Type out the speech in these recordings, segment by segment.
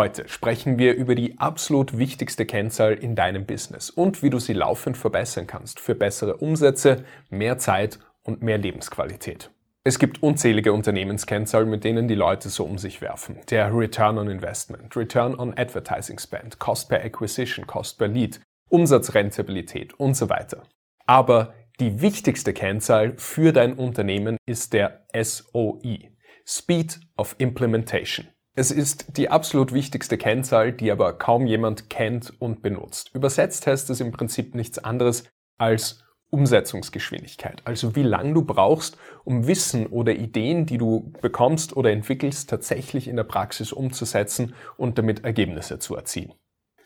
Heute sprechen wir über die absolut wichtigste Kennzahl in deinem Business und wie du sie laufend verbessern kannst für bessere Umsätze, mehr Zeit und mehr Lebensqualität. Es gibt unzählige Unternehmenskennzahlen, mit denen die Leute so um sich werfen. Der Return on Investment, Return on Advertising Spend, Cost per Acquisition, Cost per Lead, Umsatzrentabilität und so weiter. Aber die wichtigste Kennzahl für dein Unternehmen ist der SOI, Speed of Implementation. Es ist die absolut wichtigste Kennzahl, die aber kaum jemand kennt und benutzt. Übersetzt heißt es im Prinzip nichts anderes als Umsetzungsgeschwindigkeit, also wie lange du brauchst, um Wissen oder Ideen, die du bekommst oder entwickelst, tatsächlich in der Praxis umzusetzen und damit Ergebnisse zu erzielen.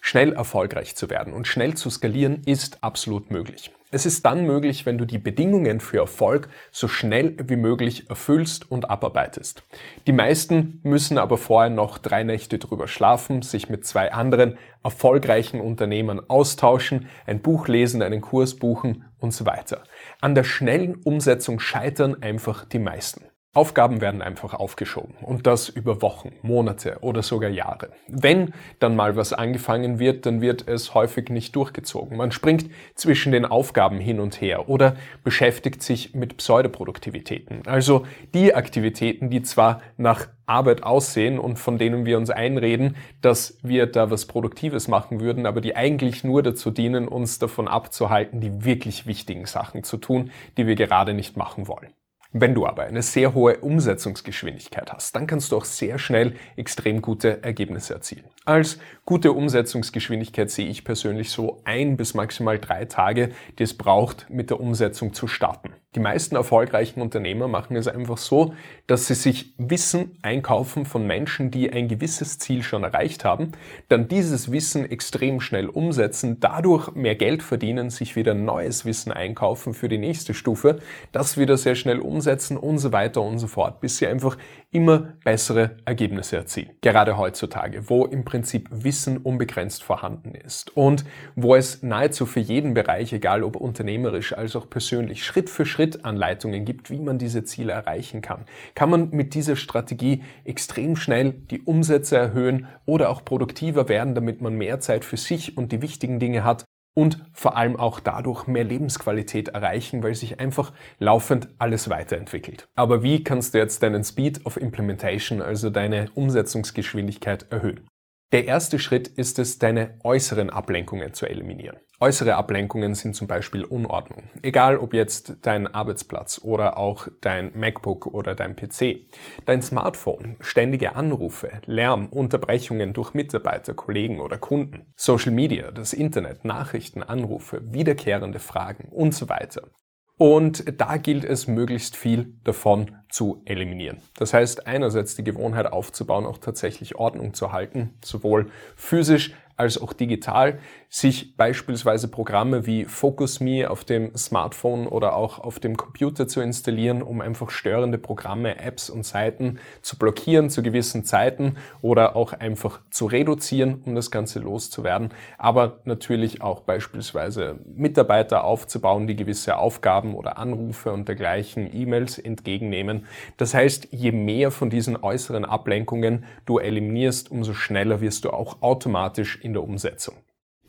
Schnell erfolgreich zu werden und schnell zu skalieren ist absolut möglich. Es ist dann möglich, wenn du die Bedingungen für Erfolg so schnell wie möglich erfüllst und abarbeitest. Die meisten müssen aber vorher noch drei Nächte drüber schlafen, sich mit zwei anderen erfolgreichen Unternehmern austauschen, ein Buch lesen, einen Kurs buchen und so weiter. An der schnellen Umsetzung scheitern einfach die meisten. Aufgaben werden einfach aufgeschoben und das über Wochen, Monate oder sogar Jahre. Wenn dann mal was angefangen wird, dann wird es häufig nicht durchgezogen. Man springt zwischen den Aufgaben hin und her oder beschäftigt sich mit Pseudoproduktivitäten, also die Aktivitäten, die zwar nach Arbeit aussehen und von denen wir uns einreden, dass wir da was Produktives machen würden, aber die eigentlich nur dazu dienen, uns davon abzuhalten, die wirklich wichtigen Sachen zu tun, die wir gerade nicht machen wollen. Wenn du aber eine sehr hohe Umsetzungsgeschwindigkeit hast, dann kannst du auch sehr schnell extrem gute Ergebnisse erzielen. Als gute Umsetzungsgeschwindigkeit sehe ich persönlich so ein bis maximal drei Tage, die es braucht, mit der Umsetzung zu starten. Die meisten erfolgreichen Unternehmer machen es einfach so, dass sie sich Wissen einkaufen von Menschen, die ein gewisses Ziel schon erreicht haben, dann dieses Wissen extrem schnell umsetzen, dadurch mehr Geld verdienen, sich wieder neues Wissen einkaufen für die nächste Stufe, das wieder sehr schnell umsetzen und so weiter und so fort, bis sie einfach immer bessere Ergebnisse erzielen. Gerade heutzutage, wo im Prinzip Wissen unbegrenzt vorhanden ist und wo es nahezu für jeden Bereich, egal ob unternehmerisch als auch persönlich, Schritt für Schritt Schrittanleitungen gibt, wie man diese Ziele erreichen kann, kann man mit dieser Strategie extrem schnell die Umsätze erhöhen oder auch produktiver werden, damit man mehr Zeit für sich und die wichtigen Dinge hat und vor allem auch dadurch mehr Lebensqualität erreichen, weil sich einfach laufend alles weiterentwickelt. Aber wie kannst du jetzt deinen Speed of Implementation, also deine Umsetzungsgeschwindigkeit erhöhen? Der erste Schritt ist es, deine äußeren Ablenkungen zu eliminieren. Äußere Ablenkungen sind zum Beispiel Unordnung. Egal ob jetzt dein Arbeitsplatz oder auch dein MacBook oder dein PC. Dein Smartphone, ständige Anrufe, Lärm, Unterbrechungen durch Mitarbeiter, Kollegen oder Kunden. Social Media, das Internet, Nachrichten, Anrufe, wiederkehrende Fragen und so weiter. Und da gilt es, möglichst viel davon zu eliminieren. Das heißt, einerseits die Gewohnheit aufzubauen, auch tatsächlich Ordnung zu halten, sowohl physisch als auch digital, sich beispielsweise Programme wie FocusMe auf dem Smartphone oder auch auf dem Computer zu installieren, um einfach störende Programme, Apps und Seiten zu blockieren zu gewissen Zeiten oder auch einfach zu reduzieren, um das Ganze loszuwerden. Aber natürlich auch beispielsweise Mitarbeiter aufzubauen, die gewisse Aufgaben oder Anrufe und dergleichen E-Mails entgegennehmen. Das heißt, je mehr von diesen äußeren Ablenkungen du eliminierst, umso schneller wirst du auch automatisch in der Umsetzung.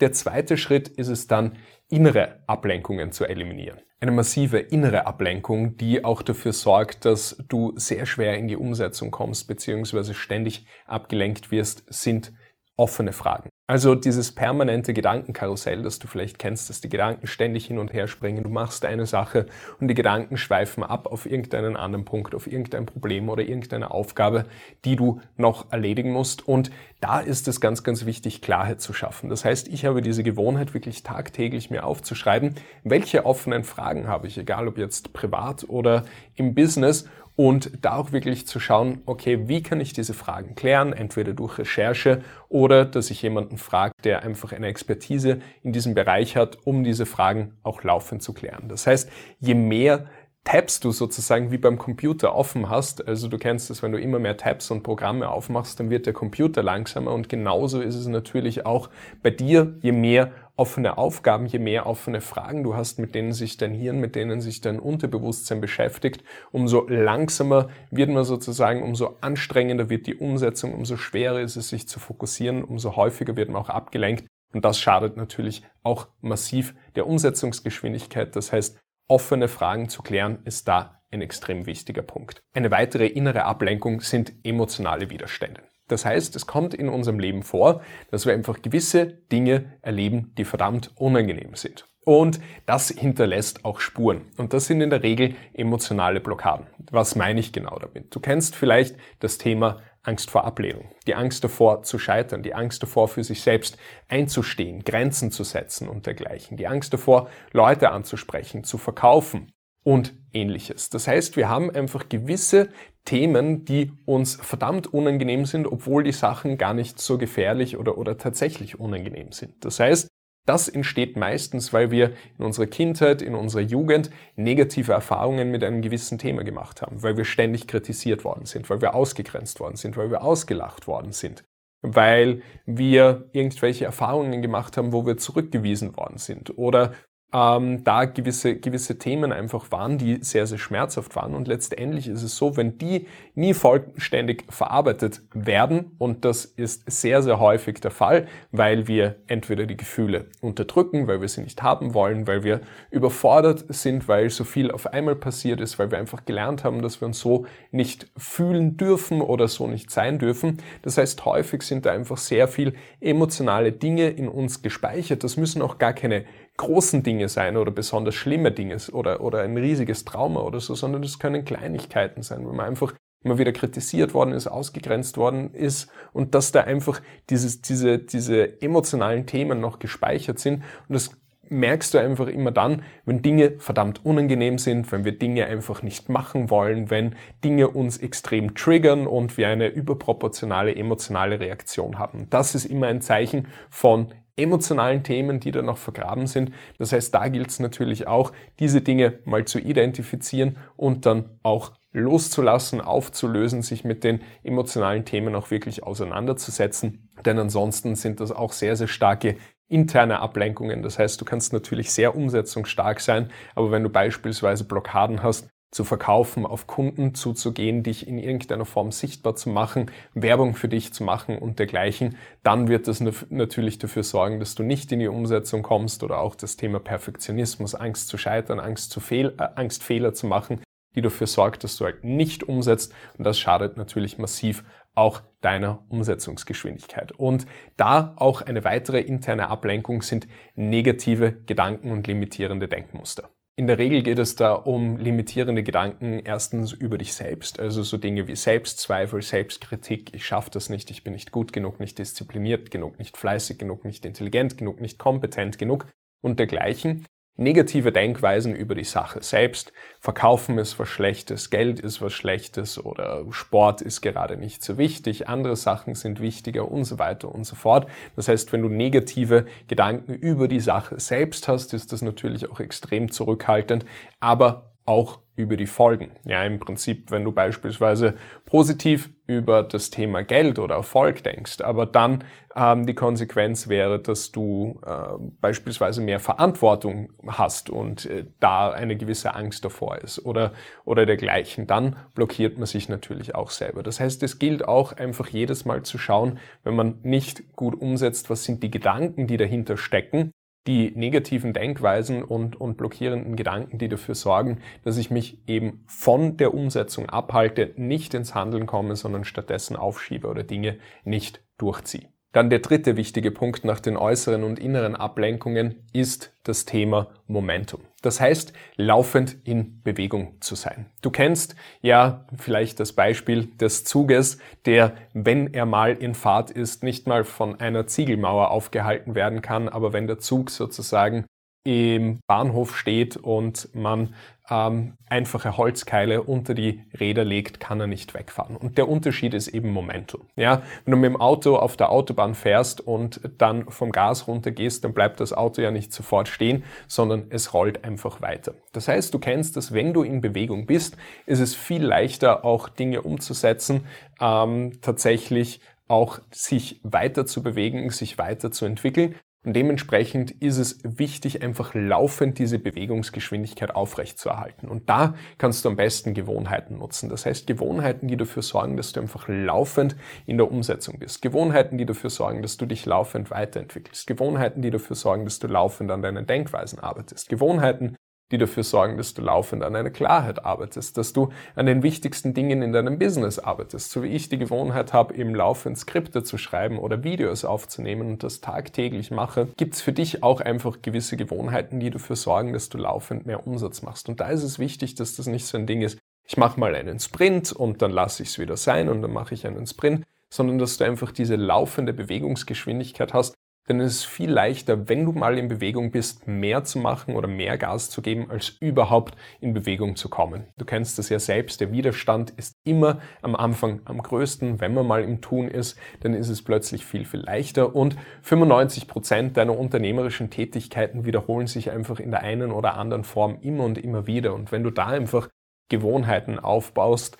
Der zweite Schritt ist es dann, innere Ablenkungen zu eliminieren. Eine massive innere Ablenkung, die auch dafür sorgt, dass du sehr schwer in die Umsetzung kommst bzw. ständig abgelenkt wirst, sind offene Fragen. Also dieses permanente Gedankenkarussell, das du vielleicht kennst, dass die Gedanken ständig hin und her springen. Du machst eine Sache und die Gedanken schweifen ab auf irgendeinen anderen Punkt, auf irgendein Problem oder irgendeine Aufgabe, die du noch erledigen musst. Und da ist es ganz, ganz wichtig, Klarheit zu schaffen. Das heißt, ich habe diese Gewohnheit, wirklich tagtäglich mir aufzuschreiben, welche offenen Fragen habe ich, egal ob jetzt privat oder im Business und da auch wirklich zu schauen, okay, wie kann ich diese Fragen klären, entweder durch Recherche oder dass ich jemanden frage, der einfach eine Expertise in diesem Bereich hat, um diese Fragen auch laufend zu klären. Das heißt, je mehr Tabs du sozusagen wie beim Computer offen hast, also du kennst es, wenn du immer mehr Tabs und Programme aufmachst, dann wird der Computer langsamer. Und genauso ist es natürlich auch bei dir, je mehr offene Aufgaben, je mehr offene Fragen du hast, mit denen sich dein Hirn, mit denen sich dein Unterbewusstsein beschäftigt, umso langsamer wird man sozusagen, umso anstrengender wird die Umsetzung, umso schwerer ist es, sich zu fokussieren, umso häufiger wird man auch abgelenkt. Und das schadet natürlich auch massiv der Umsetzungsgeschwindigkeit. Das heißt, offene Fragen zu klären, ist da ein extrem wichtiger Punkt. Eine weitere innere Ablenkung sind emotionale Widerstände. Das heißt, es kommt in unserem Leben vor, dass wir einfach gewisse Dinge erleben, die verdammt unangenehm sind. Und das hinterlässt auch Spuren. Und das sind in der Regel emotionale Blockaden. Was meine ich genau damit? Du kennst vielleicht das Thema Angst vor Ablehnung, die Angst davor zu scheitern, die Angst davor für sich selbst einzustehen, Grenzen zu setzen und dergleichen, die Angst davor, Leute anzusprechen, zu verkaufen und ähnliches. Das heißt, wir haben einfach gewisse Themen, die uns verdammt unangenehm sind, obwohl die Sachen gar nicht so gefährlich oder, oder tatsächlich unangenehm sind. Das heißt, das entsteht meistens, weil wir in unserer Kindheit, in unserer Jugend negative Erfahrungen mit einem gewissen Thema gemacht haben, weil wir ständig kritisiert worden sind, weil wir ausgegrenzt worden sind, weil wir ausgelacht worden sind, weil wir irgendwelche Erfahrungen gemacht haben, wo wir zurückgewiesen worden sind oder ähm, da gewisse, gewisse Themen einfach waren, die sehr, sehr schmerzhaft waren. Und letztendlich ist es so, wenn die nie vollständig verarbeitet werden, und das ist sehr, sehr häufig der Fall, weil wir entweder die Gefühle unterdrücken, weil wir sie nicht haben wollen, weil wir überfordert sind, weil so viel auf einmal passiert ist, weil wir einfach gelernt haben, dass wir uns so nicht fühlen dürfen oder so nicht sein dürfen. Das heißt, häufig sind da einfach sehr viel emotionale Dinge in uns gespeichert. Das müssen auch gar keine großen Dinge sein oder besonders schlimme Dinge oder, oder ein riesiges Trauma oder so, sondern es können Kleinigkeiten sein, wenn man einfach immer wieder kritisiert worden ist, ausgegrenzt worden ist und dass da einfach dieses, diese, diese emotionalen Themen noch gespeichert sind und das merkst du einfach immer dann, wenn Dinge verdammt unangenehm sind, wenn wir Dinge einfach nicht machen wollen, wenn Dinge uns extrem triggern und wir eine überproportionale emotionale Reaktion haben. Das ist immer ein Zeichen von emotionalen Themen, die da noch vergraben sind. Das heißt, da gilt es natürlich auch, diese Dinge mal zu identifizieren und dann auch loszulassen, aufzulösen, sich mit den emotionalen Themen auch wirklich auseinanderzusetzen. Denn ansonsten sind das auch sehr, sehr starke interne Ablenkungen. Das heißt, du kannst natürlich sehr umsetzungsstark sein, aber wenn du beispielsweise Blockaden hast, zu verkaufen, auf Kunden zuzugehen, dich in irgendeiner Form sichtbar zu machen, Werbung für dich zu machen und dergleichen, dann wird das natürlich dafür sorgen, dass du nicht in die Umsetzung kommst oder auch das Thema Perfektionismus, Angst zu scheitern, Angst, zu Fehl äh, Angst Fehler zu machen, die dafür sorgt, dass du halt nicht umsetzt und das schadet natürlich massiv auch deiner Umsetzungsgeschwindigkeit. Und da auch eine weitere interne Ablenkung sind negative Gedanken und limitierende Denkmuster. In der Regel geht es da um limitierende Gedanken erstens über dich selbst, also so Dinge wie Selbstzweifel, Selbstkritik, ich schaffe das nicht, ich bin nicht gut genug, nicht diszipliniert genug, nicht fleißig genug, nicht intelligent genug, nicht kompetent genug und dergleichen negative Denkweisen über die Sache selbst. Verkaufen ist was Schlechtes, Geld ist was Schlechtes oder Sport ist gerade nicht so wichtig, andere Sachen sind wichtiger und so weiter und so fort. Das heißt, wenn du negative Gedanken über die Sache selbst hast, ist das natürlich auch extrem zurückhaltend, aber auch über die Folgen. Ja, im Prinzip, wenn du beispielsweise positiv über das Thema Geld oder Erfolg denkst, aber dann ähm, die Konsequenz wäre, dass du äh, beispielsweise mehr Verantwortung hast und äh, da eine gewisse Angst davor ist oder, oder dergleichen, dann blockiert man sich natürlich auch selber. Das heißt, es gilt auch einfach jedes Mal zu schauen, wenn man nicht gut umsetzt, was sind die Gedanken, die dahinter stecken die negativen Denkweisen und, und blockierenden Gedanken, die dafür sorgen, dass ich mich eben von der Umsetzung abhalte, nicht ins Handeln komme, sondern stattdessen aufschiebe oder Dinge nicht durchziehe. Dann der dritte wichtige Punkt nach den äußeren und inneren Ablenkungen ist das Thema Momentum. Das heißt, laufend in Bewegung zu sein. Du kennst ja vielleicht das Beispiel des Zuges, der, wenn er mal in Fahrt ist, nicht mal von einer Ziegelmauer aufgehalten werden kann, aber wenn der Zug sozusagen im Bahnhof steht und man ähm, einfache Holzkeile unter die Räder legt, kann er nicht wegfahren. Und der Unterschied ist eben Momentum. Ja, wenn du mit dem Auto auf der Autobahn fährst und dann vom Gas runtergehst, dann bleibt das Auto ja nicht sofort stehen, sondern es rollt einfach weiter. Das heißt, du kennst, dass wenn du in Bewegung bist, ist es viel leichter, auch Dinge umzusetzen, ähm, tatsächlich auch sich weiter zu bewegen, sich weiter zu entwickeln, und dementsprechend ist es wichtig, einfach laufend diese Bewegungsgeschwindigkeit aufrechtzuerhalten. Und da kannst du am besten Gewohnheiten nutzen. Das heißt, Gewohnheiten, die dafür sorgen, dass du einfach laufend in der Umsetzung bist. Gewohnheiten, die dafür sorgen, dass du dich laufend weiterentwickelst. Gewohnheiten, die dafür sorgen, dass du laufend an deinen Denkweisen arbeitest. Gewohnheiten, die dafür sorgen, dass du laufend an einer Klarheit arbeitest, dass du an den wichtigsten Dingen in deinem Business arbeitest. So wie ich die Gewohnheit habe, im laufend Skripte zu schreiben oder Videos aufzunehmen und das tagtäglich mache, gibt es für dich auch einfach gewisse Gewohnheiten, die dafür sorgen, dass du laufend mehr Umsatz machst. Und da ist es wichtig, dass das nicht so ein Ding ist, ich mache mal einen Sprint und dann lasse ich es wieder sein und dann mache ich einen Sprint, sondern dass du einfach diese laufende Bewegungsgeschwindigkeit hast, denn es ist viel leichter, wenn du mal in Bewegung bist, mehr zu machen oder mehr Gas zu geben, als überhaupt in Bewegung zu kommen. Du kennst das ja selbst, der Widerstand ist immer am Anfang am größten. Wenn man mal im Tun ist, dann ist es plötzlich viel, viel leichter und 95 Prozent deiner unternehmerischen Tätigkeiten wiederholen sich einfach in der einen oder anderen Form immer und immer wieder. Und wenn du da einfach Gewohnheiten aufbaust,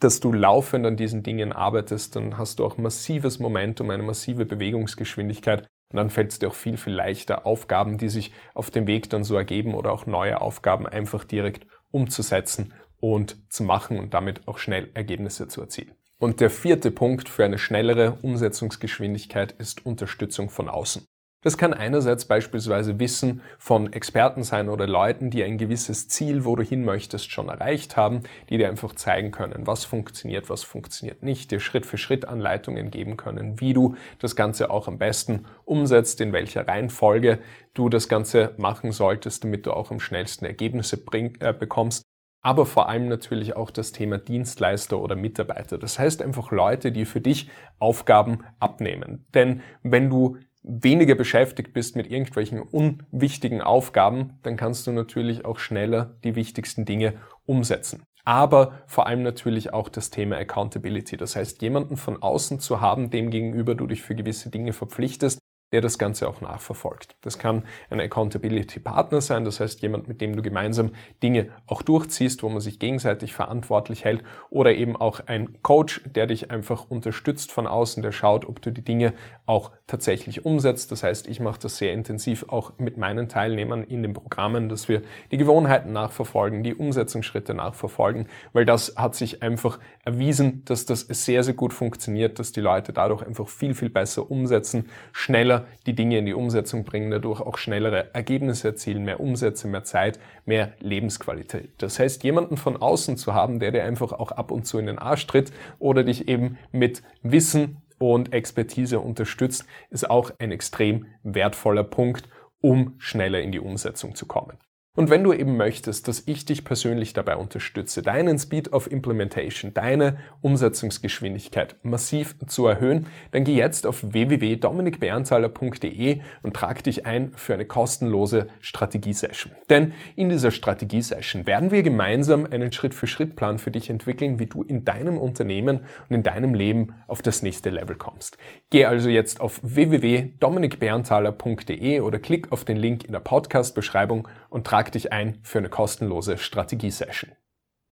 dass du laufend an diesen Dingen arbeitest, dann hast du auch massives Momentum, eine massive Bewegungsgeschwindigkeit und dann fällt es dir auch viel, viel leichter, Aufgaben, die sich auf dem Weg dann so ergeben oder auch neue Aufgaben einfach direkt umzusetzen und zu machen und damit auch schnell Ergebnisse zu erzielen. Und der vierte Punkt für eine schnellere Umsetzungsgeschwindigkeit ist Unterstützung von außen. Das kann einerseits beispielsweise Wissen von Experten sein oder Leuten, die ein gewisses Ziel, wo du hin möchtest, schon erreicht haben, die dir einfach zeigen können, was funktioniert, was funktioniert nicht, dir Schritt für Schritt Anleitungen geben können, wie du das Ganze auch am besten umsetzt, in welcher Reihenfolge du das Ganze machen solltest, damit du auch am schnellsten Ergebnisse bring, äh, bekommst aber vor allem natürlich auch das Thema Dienstleister oder Mitarbeiter. Das heißt einfach Leute, die für dich Aufgaben abnehmen. Denn wenn du weniger beschäftigt bist mit irgendwelchen unwichtigen Aufgaben, dann kannst du natürlich auch schneller die wichtigsten Dinge umsetzen. Aber vor allem natürlich auch das Thema Accountability. Das heißt, jemanden von außen zu haben, dem gegenüber du dich für gewisse Dinge verpflichtest, der das Ganze auch nachverfolgt. Das kann ein Accountability Partner sein, das heißt jemand, mit dem du gemeinsam Dinge auch durchziehst, wo man sich gegenseitig verantwortlich hält, oder eben auch ein Coach, der dich einfach unterstützt von außen, der schaut, ob du die Dinge auch tatsächlich umsetzt. Das heißt, ich mache das sehr intensiv auch mit meinen Teilnehmern in den Programmen, dass wir die Gewohnheiten nachverfolgen, die Umsetzungsschritte nachverfolgen, weil das hat sich einfach erwiesen, dass das sehr, sehr gut funktioniert, dass die Leute dadurch einfach viel, viel besser umsetzen, schneller die Dinge in die Umsetzung bringen, dadurch auch schnellere Ergebnisse erzielen, mehr Umsätze, mehr Zeit, mehr Lebensqualität. Das heißt, jemanden von außen zu haben, der dir einfach auch ab und zu in den Arsch tritt oder dich eben mit Wissen und Expertise unterstützt, ist auch ein extrem wertvoller Punkt, um schneller in die Umsetzung zu kommen. Und wenn du eben möchtest, dass ich dich persönlich dabei unterstütze, deinen Speed of Implementation, deine Umsetzungsgeschwindigkeit massiv zu erhöhen, dann geh jetzt auf www.dominikberntaler.de und trag dich ein für eine kostenlose Strategiesession. Denn in dieser Strategiesession werden wir gemeinsam einen Schritt-für-Schritt-Plan für dich entwickeln, wie du in deinem Unternehmen und in deinem Leben auf das nächste Level kommst. Geh also jetzt auf www.dominikberntaler.de oder klick auf den Link in der Podcast-Beschreibung und trag dich ein für eine kostenlose Strategiesession.